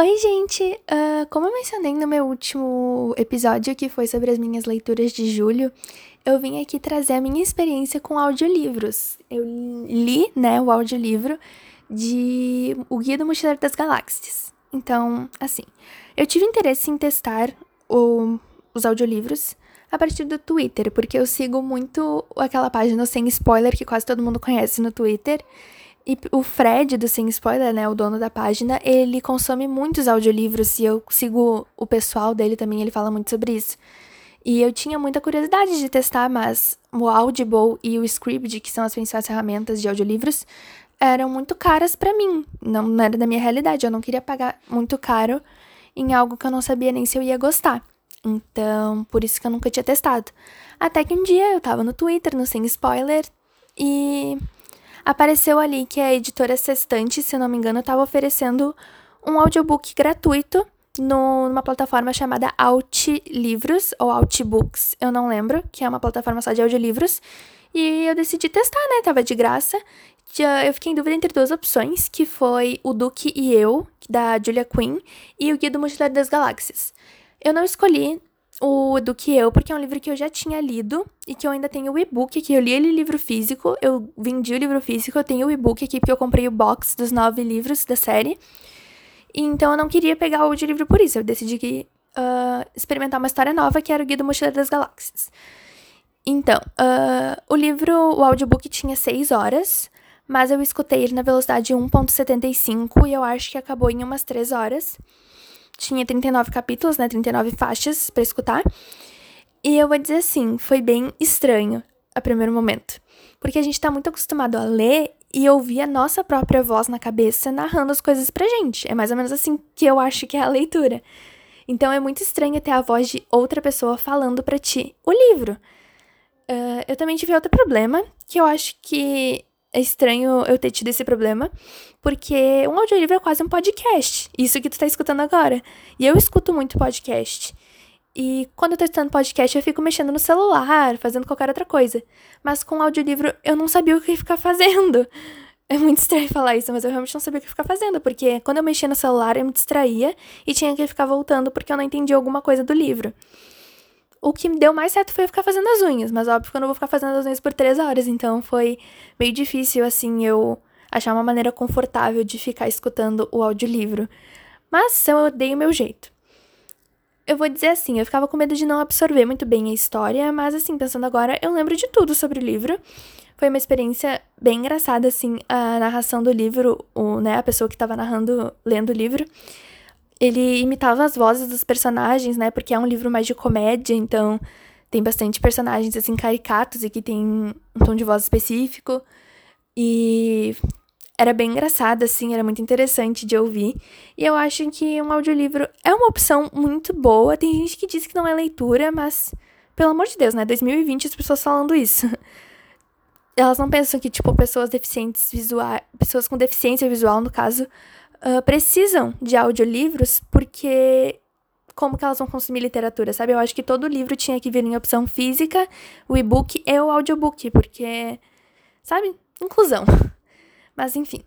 Oi, gente! Uh, como eu mencionei no meu último episódio, que foi sobre as minhas leituras de julho, eu vim aqui trazer a minha experiência com audiolivros. Eu li, né, o audiolivro de O Guia do Mochileiro das Galáxias. Então, assim, eu tive interesse em testar o, os audiolivros a partir do Twitter, porque eu sigo muito aquela página sem spoiler que quase todo mundo conhece no Twitter. E o Fred, do Sem Spoiler, né, o dono da página, ele consome muitos audiolivros e eu sigo o pessoal dele também, ele fala muito sobre isso. E eu tinha muita curiosidade de testar, mas o Audible e o Scribd, que são as principais ferramentas de audiolivros, eram muito caras para mim. Não, era da minha realidade, eu não queria pagar muito caro em algo que eu não sabia nem se eu ia gostar. Então, por isso que eu nunca tinha testado. Até que um dia eu tava no Twitter, no Sem Spoiler, e apareceu ali que a editora Sextante, se não me engano, estava oferecendo um audiobook gratuito numa plataforma chamada Outlivros ou Outbooks, eu não lembro, que é uma plataforma só de audiolivros. E eu decidi testar, né? Tava de graça. Eu fiquei em dúvida entre duas opções, que foi O Duque e Eu, da Julia Quinn, e O Guia do Mochileiro das Galáxias. Eu não escolhi o do que eu, porque é um livro que eu já tinha lido e que eu ainda tenho o e-book aqui. Eu li ele livro físico, eu vendi o livro físico, eu tenho o e-book aqui porque eu comprei o box dos nove livros da série. E, então eu não queria pegar o de livro por isso. Eu decidi que, uh, experimentar uma história nova que era o Guia do Mochileiro das Galáxias. Então, uh, o livro, o audiobook tinha seis horas, mas eu escutei ele na velocidade 1.75 e eu acho que acabou em umas três horas tinha 39 capítulos, né? 39 faixas para escutar. E eu vou dizer assim, foi bem estranho a primeiro momento. Porque a gente tá muito acostumado a ler e ouvir a nossa própria voz na cabeça narrando as coisas pra gente. É mais ou menos assim que eu acho que é a leitura. Então é muito estranho ter a voz de outra pessoa falando para ti o livro. Uh, eu também tive outro problema, que eu acho que é estranho eu ter tido esse problema, porque um audiolivro é quase um podcast. Isso que tu tá escutando agora. E eu escuto muito podcast. E quando eu tô escutando podcast, eu fico mexendo no celular, fazendo qualquer outra coisa. Mas com audiolivro, eu não sabia o que ficar fazendo. É muito estranho falar isso, mas eu realmente não sabia o que ficar fazendo, porque quando eu mexia no celular, eu me distraía e tinha que ficar voltando porque eu não entendia alguma coisa do livro. O que me deu mais certo foi ficar fazendo as unhas, mas óbvio que eu não vou ficar fazendo as unhas por três horas, então foi meio difícil, assim, eu achar uma maneira confortável de ficar escutando o audiolivro. Mas eu dei o meu jeito. Eu vou dizer assim, eu ficava com medo de não absorver muito bem a história, mas assim, pensando agora, eu lembro de tudo sobre o livro. Foi uma experiência bem engraçada, assim, a narração do livro, o, né, a pessoa que estava narrando, lendo o livro ele imitava as vozes dos personagens, né? Porque é um livro mais de comédia, então tem bastante personagens assim caricatos e que tem um tom de voz específico. E era bem engraçado, assim, era muito interessante de ouvir. E eu acho que um audiolivro é uma opção muito boa. Tem gente que diz que não é leitura, mas, pelo amor de Deus, né? 2020 as pessoas falando isso. Elas não pensam que, tipo, pessoas deficientes visuais. Pessoas com deficiência visual, no caso, uh, precisam de audiolivros porque como que elas vão consumir literatura, sabe? Eu acho que todo livro tinha que vir em opção física, o e-book e o audiobook, porque, sabe? Inclusão. Mas enfim,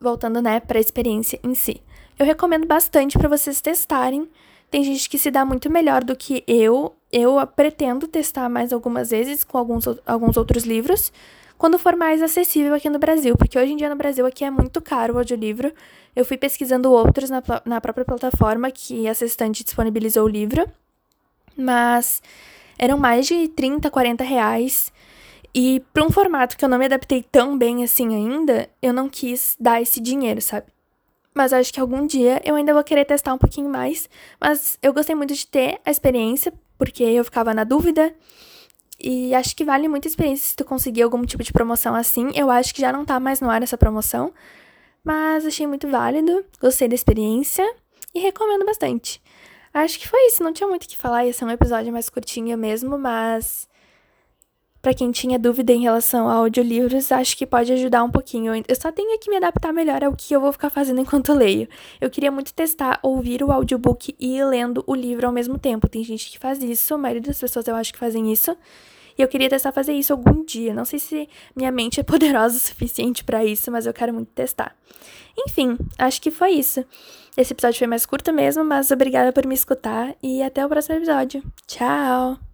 voltando, né, para a experiência em si. Eu recomendo bastante para vocês testarem. Tem gente que se dá muito melhor do que eu. Eu pretendo testar mais algumas vezes com alguns, alguns outros livros, quando for mais acessível aqui no Brasil, porque hoje em dia no Brasil aqui é muito caro o audiolivro. Eu fui pesquisando outros na, na própria plataforma que a assistente disponibilizou o livro, mas eram mais de 30, 40 reais. E para um formato que eu não me adaptei tão bem assim ainda, eu não quis dar esse dinheiro, sabe? Mas acho que algum dia eu ainda vou querer testar um pouquinho mais. Mas eu gostei muito de ter a experiência, porque eu ficava na dúvida. E acho que vale muito a experiência se tu conseguir algum tipo de promoção assim. Eu acho que já não tá mais no ar essa promoção. Mas achei muito válido, gostei da experiência e recomendo bastante. Acho que foi isso, não tinha muito o que falar, ia ser um episódio mais curtinho mesmo, mas para quem tinha dúvida em relação a audiolivros, acho que pode ajudar um pouquinho. Eu só tenho que me adaptar melhor ao que eu vou ficar fazendo enquanto leio. Eu queria muito testar ouvir o audiobook e ir lendo o livro ao mesmo tempo. Tem gente que faz isso, a maioria das pessoas eu acho que fazem isso. E eu queria testar fazer isso algum dia. Não sei se minha mente é poderosa o suficiente para isso, mas eu quero muito testar. Enfim, acho que foi isso. Esse episódio foi mais curto mesmo, mas obrigada por me escutar e até o próximo episódio. Tchau!